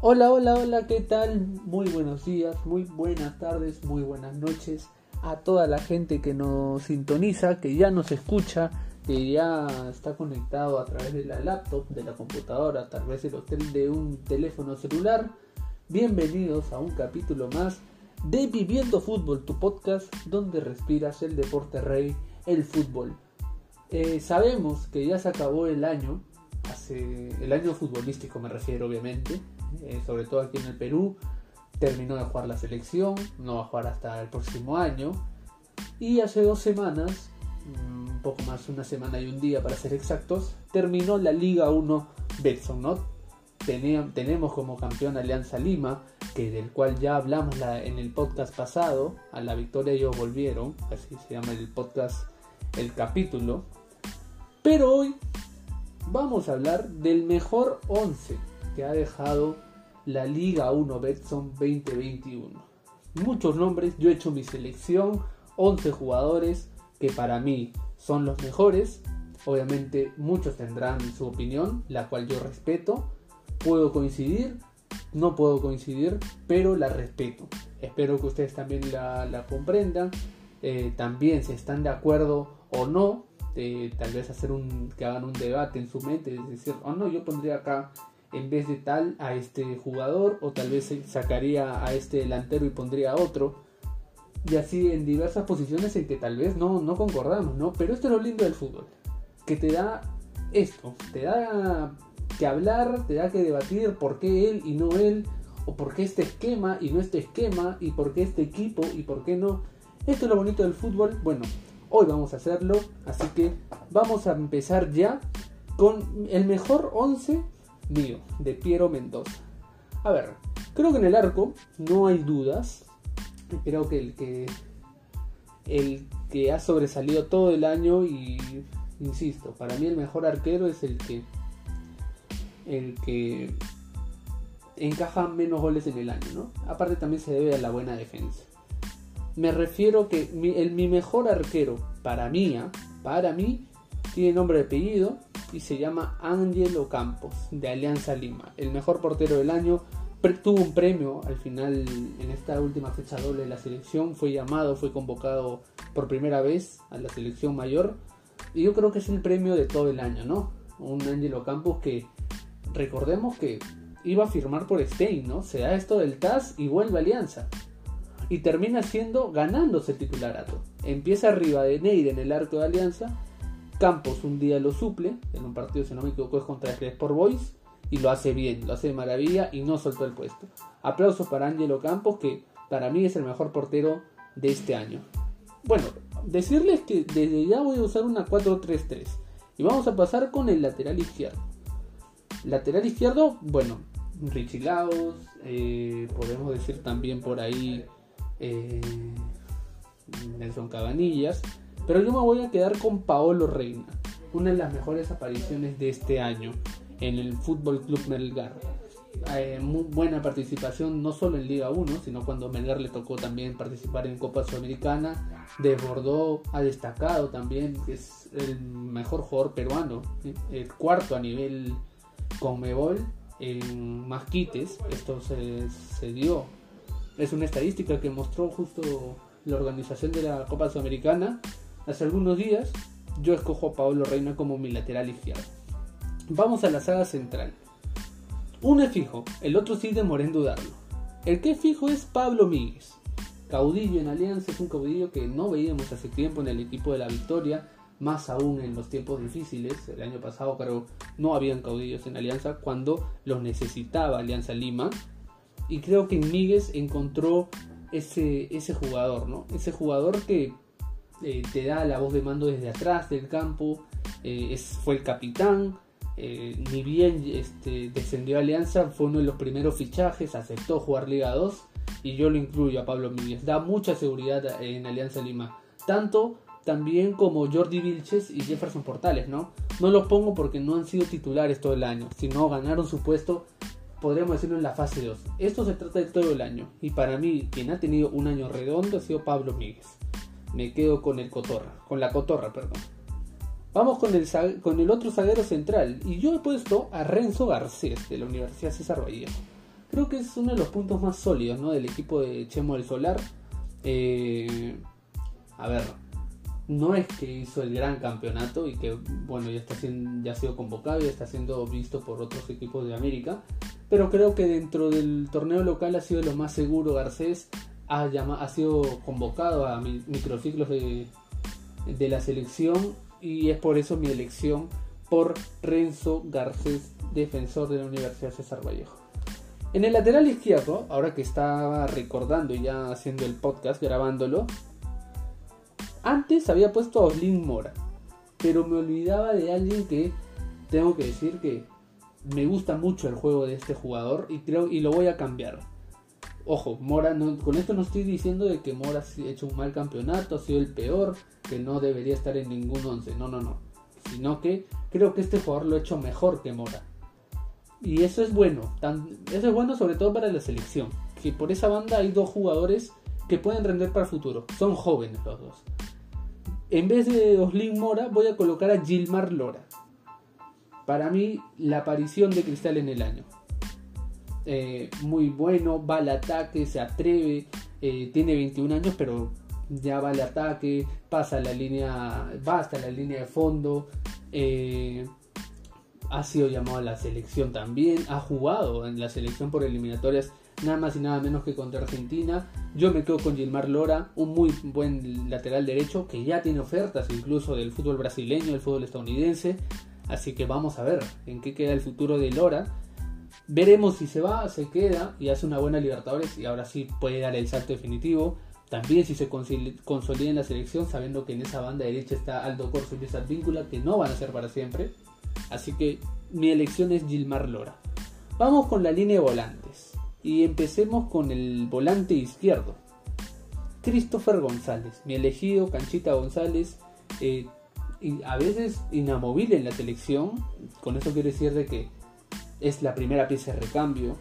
Hola, hola, hola, ¿qué tal? Muy buenos días, muy buenas tardes, muy buenas noches a toda la gente que nos sintoniza, que ya nos escucha, que ya está conectado a través de la laptop, de la computadora, a través del hotel de un teléfono celular. Bienvenidos a un capítulo más de Viviendo Fútbol, tu podcast donde respiras el deporte rey, el fútbol. Eh, sabemos que ya se acabó el año, hace el año futbolístico me refiero obviamente, eh, sobre todo aquí en el Perú. Terminó de jugar la selección, no va a jugar hasta el próximo año. Y hace dos semanas, mm, un poco más, una semana y un día para ser exactos, terminó la Liga 1 Betson, ¿no? tenemos como campeón Alianza Lima, que del cual ya hablamos en el podcast pasado, a la victoria ellos volvieron, así se llama el podcast, el capítulo. Pero hoy vamos a hablar del mejor 11 que ha dejado la Liga 1 Betson 2021. Muchos nombres, yo he hecho mi selección, 11 jugadores que para mí son los mejores. Obviamente muchos tendrán su opinión, la cual yo respeto. Puedo coincidir, no puedo coincidir, pero la respeto. Espero que ustedes también la, comprendan. Eh, también si están de acuerdo o no, tal vez hacer un que hagan un debate en su mente, es decir, oh no, yo pondría acá en vez de tal a este jugador o tal vez sacaría a este delantero y pondría a otro y así en diversas posiciones en que tal vez no, no concordamos, ¿no? Pero esto es lo lindo del fútbol, que te da esto, te da que hablar, te da que debatir por qué él y no él, o por qué este esquema y no este esquema, y por qué este equipo y por qué no. Esto es lo bonito del fútbol, bueno, hoy vamos a hacerlo, así que vamos a empezar ya con el mejor 11 mío, de Piero Mendoza. A ver, creo que en el arco no hay dudas. Creo que el que el que ha sobresalido todo el año y insisto, para mí el mejor arquero es el que el que encaja menos goles en el año, ¿no? Aparte también se debe a la buena defensa. Me refiero que mi, el, mi mejor arquero para mí, ¿ah? para mí, tiene nombre y apellido y se llama Ángelo Campos de Alianza Lima, el mejor portero del año. Tuvo un premio al final en esta última fecha doble de la selección, fue llamado, fue convocado por primera vez a la selección mayor y yo creo que es el premio de todo el año, ¿no? Un Ángelo Campos que recordemos que iba a firmar por Stein, ¿no? Se da esto del TAS y vuelve a Alianza. Y termina siendo ganándose el titularato. Empieza arriba de Neide en el arco de Alianza Campos un día lo suple, en un partido, si no me equivoco, es contra el Sport Boys, y lo hace bien, lo hace de maravilla y no soltó el puesto. Aplausos para Angelo Campos, que para mí es el mejor portero de este año. Bueno, decirles que desde ya voy a usar una 4-3-3 y vamos a pasar con el lateral izquierdo. Lateral izquierdo, bueno, Richie Laos, eh, podemos decir también por ahí eh, Nelson Cabanillas. Pero yo me voy a quedar con Paolo Reina, una de las mejores apariciones de este año en el Fútbol Club Melgar. Eh, buena participación no solo en Liga 1, sino cuando Melgar le tocó también participar en Copa Sudamericana. Desbordó, ha destacado también, es el mejor jugador peruano, el cuarto a nivel Conmebol en Masquites. Esto se dio. Es una estadística que mostró justo la organización de la Copa Sudamericana Hace algunos días yo escojo a Pablo Reina como mi lateral izquierdo. Vamos a la saga central. Uno es fijo, el otro sí demoré en dudarlo. El que es fijo es Pablo Míguez. Caudillo en Alianza es un caudillo que no veíamos hace tiempo en el equipo de la Victoria, más aún en los tiempos difíciles. El año pasado, pero no habían caudillos en Alianza cuando los necesitaba Alianza Lima. Y creo que en Míguez encontró ese, ese jugador, ¿no? Ese jugador que eh, te da la voz de mando desde atrás del campo, eh, es, fue el capitán, eh, ni bien este, descendió a Alianza, fue uno de los primeros fichajes, aceptó jugar Liga 2 y yo lo incluyo a Pablo Míguez. Da mucha seguridad en Alianza Lima, tanto también como Jordi Vilches y Jefferson Portales, ¿no? No los pongo porque no han sido titulares todo el año, sino ganaron su puesto, podríamos decirlo, en la fase 2. Esto se trata de todo el año y para mí quien ha tenido un año redondo ha sido Pablo Míguez me quedo con el cotorra, con la cotorra, perdón. Vamos con el, con el otro zaguero central y yo he puesto a Renzo Garcés de la Universidad César Vallejo. creo que es uno de los puntos más sólidos ¿no? del equipo de Chemo del Solar. Eh, a ver, no es que hizo el gran campeonato y que bueno ya está siendo, ya ha sido convocado y está siendo visto por otros equipos de América pero creo que dentro del torneo local ha sido lo más seguro Garcés ha, ha sido convocado a microciclos de, de la selección y es por eso mi elección por Renzo Garcés defensor de la Universidad César Vallejo en el lateral izquierdo ahora que estaba recordando y ya haciendo el podcast grabándolo antes había puesto a Oslin Mora, pero me olvidaba de alguien que tengo que decir que me gusta mucho el juego de este jugador y creo y lo voy a cambiar. Ojo, Mora, con esto no estoy diciendo de que Mora ha hecho un mal campeonato, ha sido el peor, que no debería estar en ningún once, no, no, no. Sino que creo que este jugador lo ha hecho mejor que Mora. Y eso es bueno, eso es bueno sobre todo para la selección, que por esa banda hay dos jugadores que pueden render para el futuro, son jóvenes los dos en vez de Oslin Mora, voy a colocar a Gilmar Lora. Para mí, la aparición de Cristal en el año. Eh, muy bueno, va al ataque, se atreve, eh, tiene 21 años, pero ya va al ataque, pasa la línea, va hasta la línea de fondo. Eh, ha sido llamado a la selección también, ha jugado en la selección por eliminatorias nada más y nada menos que contra Argentina. Yo me quedo con Gilmar Lora, un muy buen lateral derecho que ya tiene ofertas incluso del fútbol brasileño, del fútbol estadounidense. Así que vamos a ver en qué queda el futuro de Lora. Veremos si se va, se queda y hace una buena Libertadores y ahora sí puede dar el salto definitivo. También si se consolida en la selección, sabiendo que en esa banda derecha está Aldo Corso y esa Víncula, que no van a ser para siempre. Así que mi elección es Gilmar Lora. Vamos con la línea de volantes. Y empecemos con el volante izquierdo. Christopher González, mi elegido, Canchita González, eh, y a veces inamovible en la selección. Con eso quiero decir de que es la primera pieza de recambio.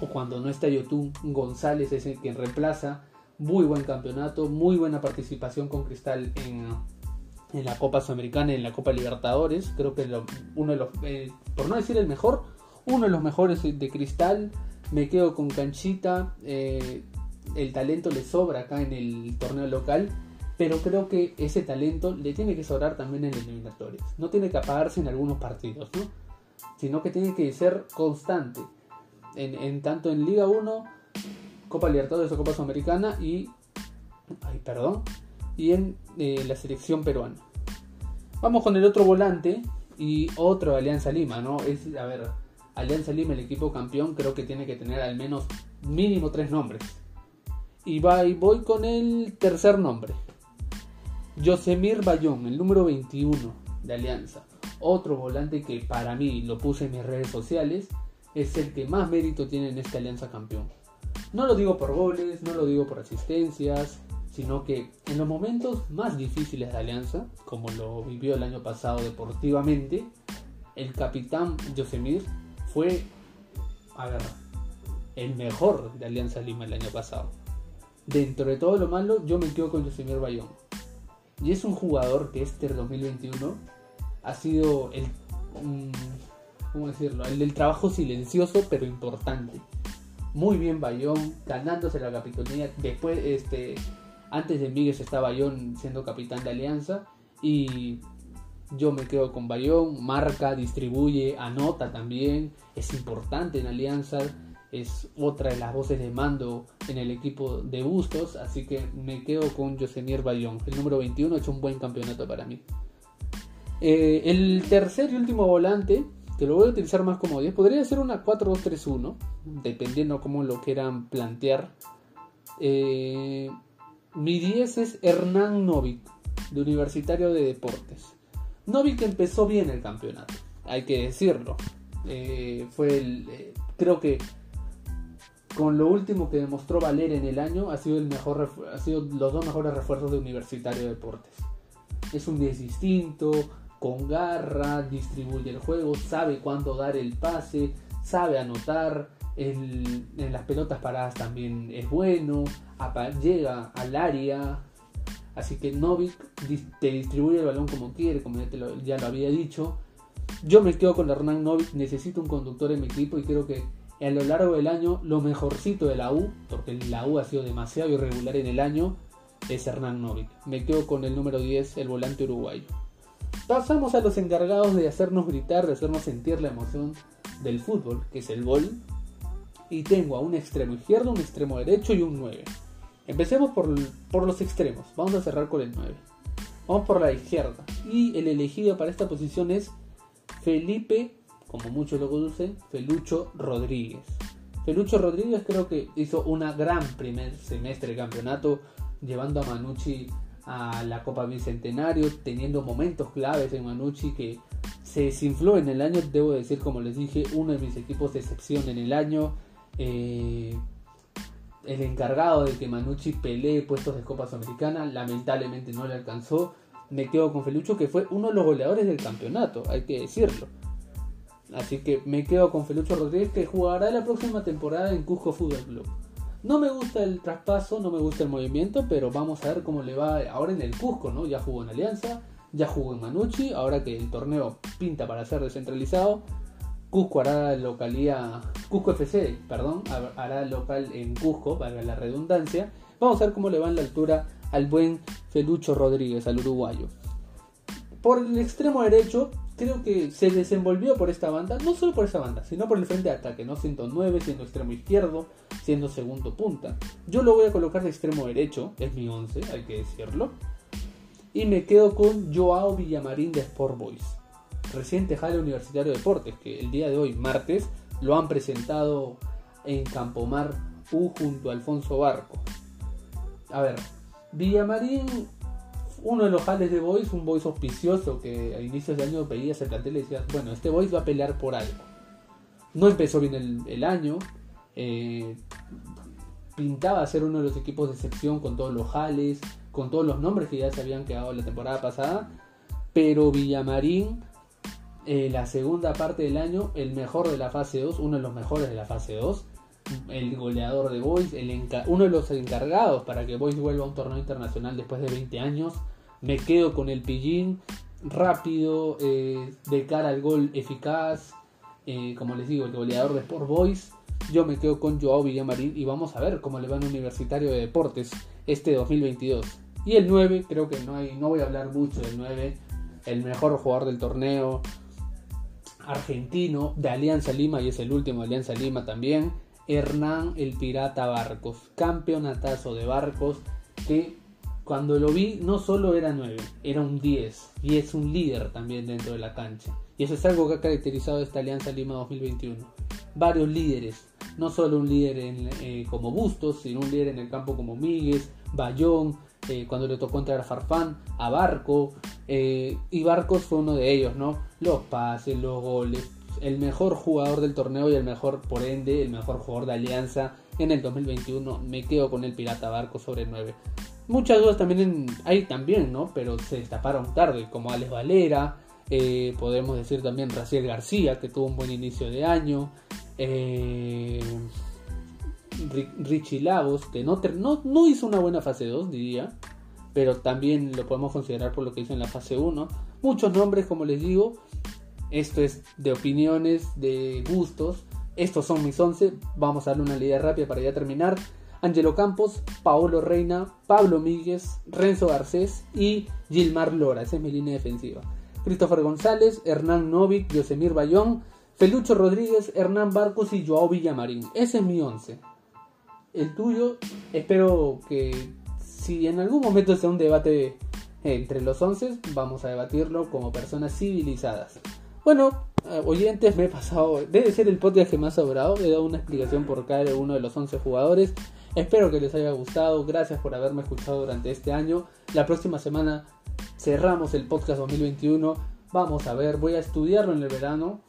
O cuando no está Yotun, González es el quien reemplaza. Muy buen campeonato, muy buena participación con Cristal en, en la Copa Sudamericana en la Copa Libertadores. Creo que uno de los, eh, por no decir el mejor, uno de los mejores de Cristal me quedo con Canchita. Eh, el talento le sobra acá en el torneo local. Pero creo que ese talento le tiene que sobrar también en eliminatorias. No tiene que apagarse en algunos partidos, ¿no? Sino que tiene que ser constante. En, tanto en Liga 1, Copa Libertadores o Copa Sudamericana y. Perdón. Y en eh, la selección peruana. Vamos con el otro volante y otro Alianza Lima, ¿no? Es, a ver, Alianza Lima, el equipo campeón, creo que tiene que tener al menos mínimo tres nombres. Y, voy con el tercer nombre. Yosemir Bayón, el número 21 de Alianza. Otro volante que para mí lo puse en mis redes sociales. Es el que más mérito tiene en esta Alianza campeón. No lo digo por goles, no lo digo por asistencias, sino que en los momentos más difíciles de Alianza, como lo vivió el año pasado deportivamente, el capitán Yosemir fue, a ver, el mejor de Alianza Lima el año pasado. Dentro de todo lo malo, yo me quedo con Josemir Bayón. Y es un jugador que este 2021 ha sido el, mm, ¿cómo decirlo? El del trabajo silencioso pero importante. Muy bien Bayón, ganándose la capitanía. Después, este, antes de Miguel está Bayón siendo capitán de Alianza. Y yo me quedo con Bayón, marca, distribuye, anota también, es importante en Alianza, es otra de las voces de mando en el equipo de Bustos, así que me quedo con Josemier Bayón. El número 21 ha hecho un buen campeonato para mí. Eh, el tercer y último volante, que lo voy a utilizar más como 10, podría ser una 4-2-3-1, dependiendo cómo lo quieran plantear. Eh, mi 10 es Hernán Novik, de Universitario de Deportes. Novik empezó bien el campeonato, hay que decirlo. Eh, fue el, eh, creo que con lo último que demostró Valer en el año ha sido el mejor ha sido los dos mejores refuerzos de Universitario de Deportes. Es un 10 distinto, con garra, distribuye el juego, sabe cuándo dar el pase, sabe anotar, en las pelotas paradas también es bueno, llega al área, Así que Novik te distribuye el balón como quiere, como ya, lo, había dicho. Yo me quedo con Hernán Novik, necesito un conductor en mi equipo y creo que a lo largo del año lo mejorcito de la U, porque la U ha sido demasiado irregular en el año, es Hernán Novik. Me quedo con el número 10, el volante uruguayo. Pasamos a los encargados de hacernos gritar, de hacernos sentir la emoción del fútbol, que es el gol. Y tengo a un extremo izquierdo, un extremo derecho y un 9. Empecemos por, por los extremos. Vamos a cerrar con el 9. Vamos por la izquierda. Y el elegido para esta posición es Felipe, como muchos lo conocen, Felucho Rodríguez. Felucho Rodríguez creo que hizo una gran primer semestre de campeonato, llevando a Manucci a la Copa Bicentenario, teniendo momentos claves en Manucci que se desinfló en el año, debo decir, como les dije, uno de mis equipos de excepción en el año. Eh, el encargado de que Manucci pelee puestos de Copa Sudamericana, lamentablemente no le alcanzó. Me quedo con Felucho, que fue uno de los goleadores del campeonato, hay que decirlo. Así que me quedo con Felucho Rodríguez, que jugará la próxima temporada en Cusco Fútbol Club. No me gusta el traspaso, no me gusta el movimiento, pero vamos a ver cómo le va ahora en el Cusco, ¿no? Ya jugó en Alianza, ya jugó en Manucci, ahora que el torneo pinta para ser descentralizado, Cusco hará localía, Cusco FC, perdón, hará local en Cusco, para la redundancia. Vamos a ver cómo le va en la altura al buen Felucho Rodríguez, al uruguayo. Por el extremo derecho, creo que se desenvolvió por esta banda, no solo por esta banda, sino por el frente de ataque, ¿no? 109, siendo extremo izquierdo, siendo segundo punta. Yo lo voy a colocar de extremo derecho, es mi 11, hay que decirlo. Y me quedo con Joao Villamarín de Sport Boys. Reciente Jale Universitario de Deportes, que el día de hoy, martes, lo han presentado en Campomar U junto a Alfonso Barco. A ver, Villamarín uno de los jales de Boys, un Boys auspicioso que a inicios de año veías el plantel y decías, bueno, este Boys va a pelear por algo. No empezó bien el, año, eh, pintaba ser uno de los equipos de excepción con todos los jales, con todos los nombres que ya se habían quedado la temporada pasada, pero Villamarín, eh, la segunda parte del año, el mejor de la fase 2, uno de los mejores de la fase 2, el goleador de Boys, el uno de los encargados para que Boys vuelva a un torneo internacional después de 20 años. Me quedo con el pillín rápido, eh, de cara al gol eficaz. Eh, como les digo, el goleador de Sport Boys. Yo me quedo con Joao Villamarín y vamos a ver cómo le va en Universitario de Deportes este 2022. Y el 9, creo que no, hay, no voy a hablar mucho del 9. El mejor jugador del torneo argentino de Alianza Lima y es el último de Alianza Lima también. Hernán el Pirata Barcos, campeonatazo de barcos que cuando lo vi no solo era 9, era un 10 y es un líder también dentro de la cancha. Y eso es algo que ha caracterizado esta Alianza Lima 2021. Varios líderes, no solo un líder eh, como Bustos, sino un líder en el campo como Míguez, Bayón, eh, cuando le tocó entrar a Farfán, a Barco, eh, y Barcos fue uno de ellos, ¿no? Los pases, los goles, el mejor jugador del torneo y el mejor, por ende, el mejor jugador de Alianza en el 2021. Me quedo con el Pirata Barco sobre 9. Muchas dudas también hay también, ¿no? Pero se destaparon tarde, como Alex Valera, eh, podemos decir también Raciel García, que tuvo un buen inicio de año. Eh, Richie Lagos, que no, no, no, hizo una buena fase 2, diría, pero también lo podemos considerar por lo que hizo en la fase 1. Muchos nombres, como les digo, esto es de opiniones, de gustos. Estos son mis 11. Vamos a darle una idea rápida para ya terminar. Angelo Campos, Paolo Reina, Pablo Míguez, Renzo Garcés y Gilmar Lora. Esa es mi línea defensiva. Christopher González, Hernán Novik, Yosemir Bayón, Felucho Rodríguez, Hernán Barcos y Joao Villamarín. Ese es mi 11. El tuyo, espero que si en algún momento sea un debate entre los 11, vamos a debatirlo como personas civilizadas. Bueno, eh, oyentes, me he pasado. Debe ser el podcast que más ha sobrado. He dado una explicación por cada uno de los 11 jugadores. Espero que les haya gustado. Gracias por haberme escuchado durante este año. La próxima semana cerramos el podcast 2021. Vamos a ver, voy a estudiarlo en el verano.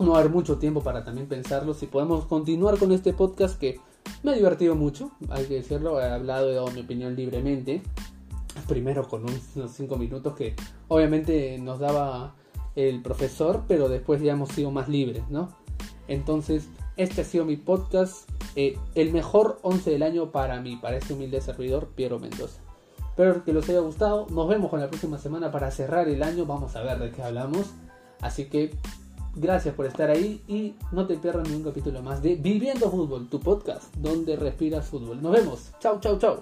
No va a haber mucho tiempo para también pensarlo. Si podemos continuar con este podcast que me ha divertido mucho, hay que decirlo. He hablado, he dado mi opinión libremente. Primero con unos 5 minutos que obviamente nos daba el profesor, pero después ya hemos sido más libres, ¿no? Entonces, este ha sido mi podcast, eh, el mejor 11 del año para mí, para este humilde servidor, Piero Mendoza. Espero que les haya gustado, nos vemos con la próxima semana para cerrar el año, vamos a ver de qué hablamos. Así que Gracias por estar ahí y no te pierdas ningún capítulo más de Viviendo Fútbol, tu podcast donde respiras fútbol. Nos vemos. Chau, chau, chau.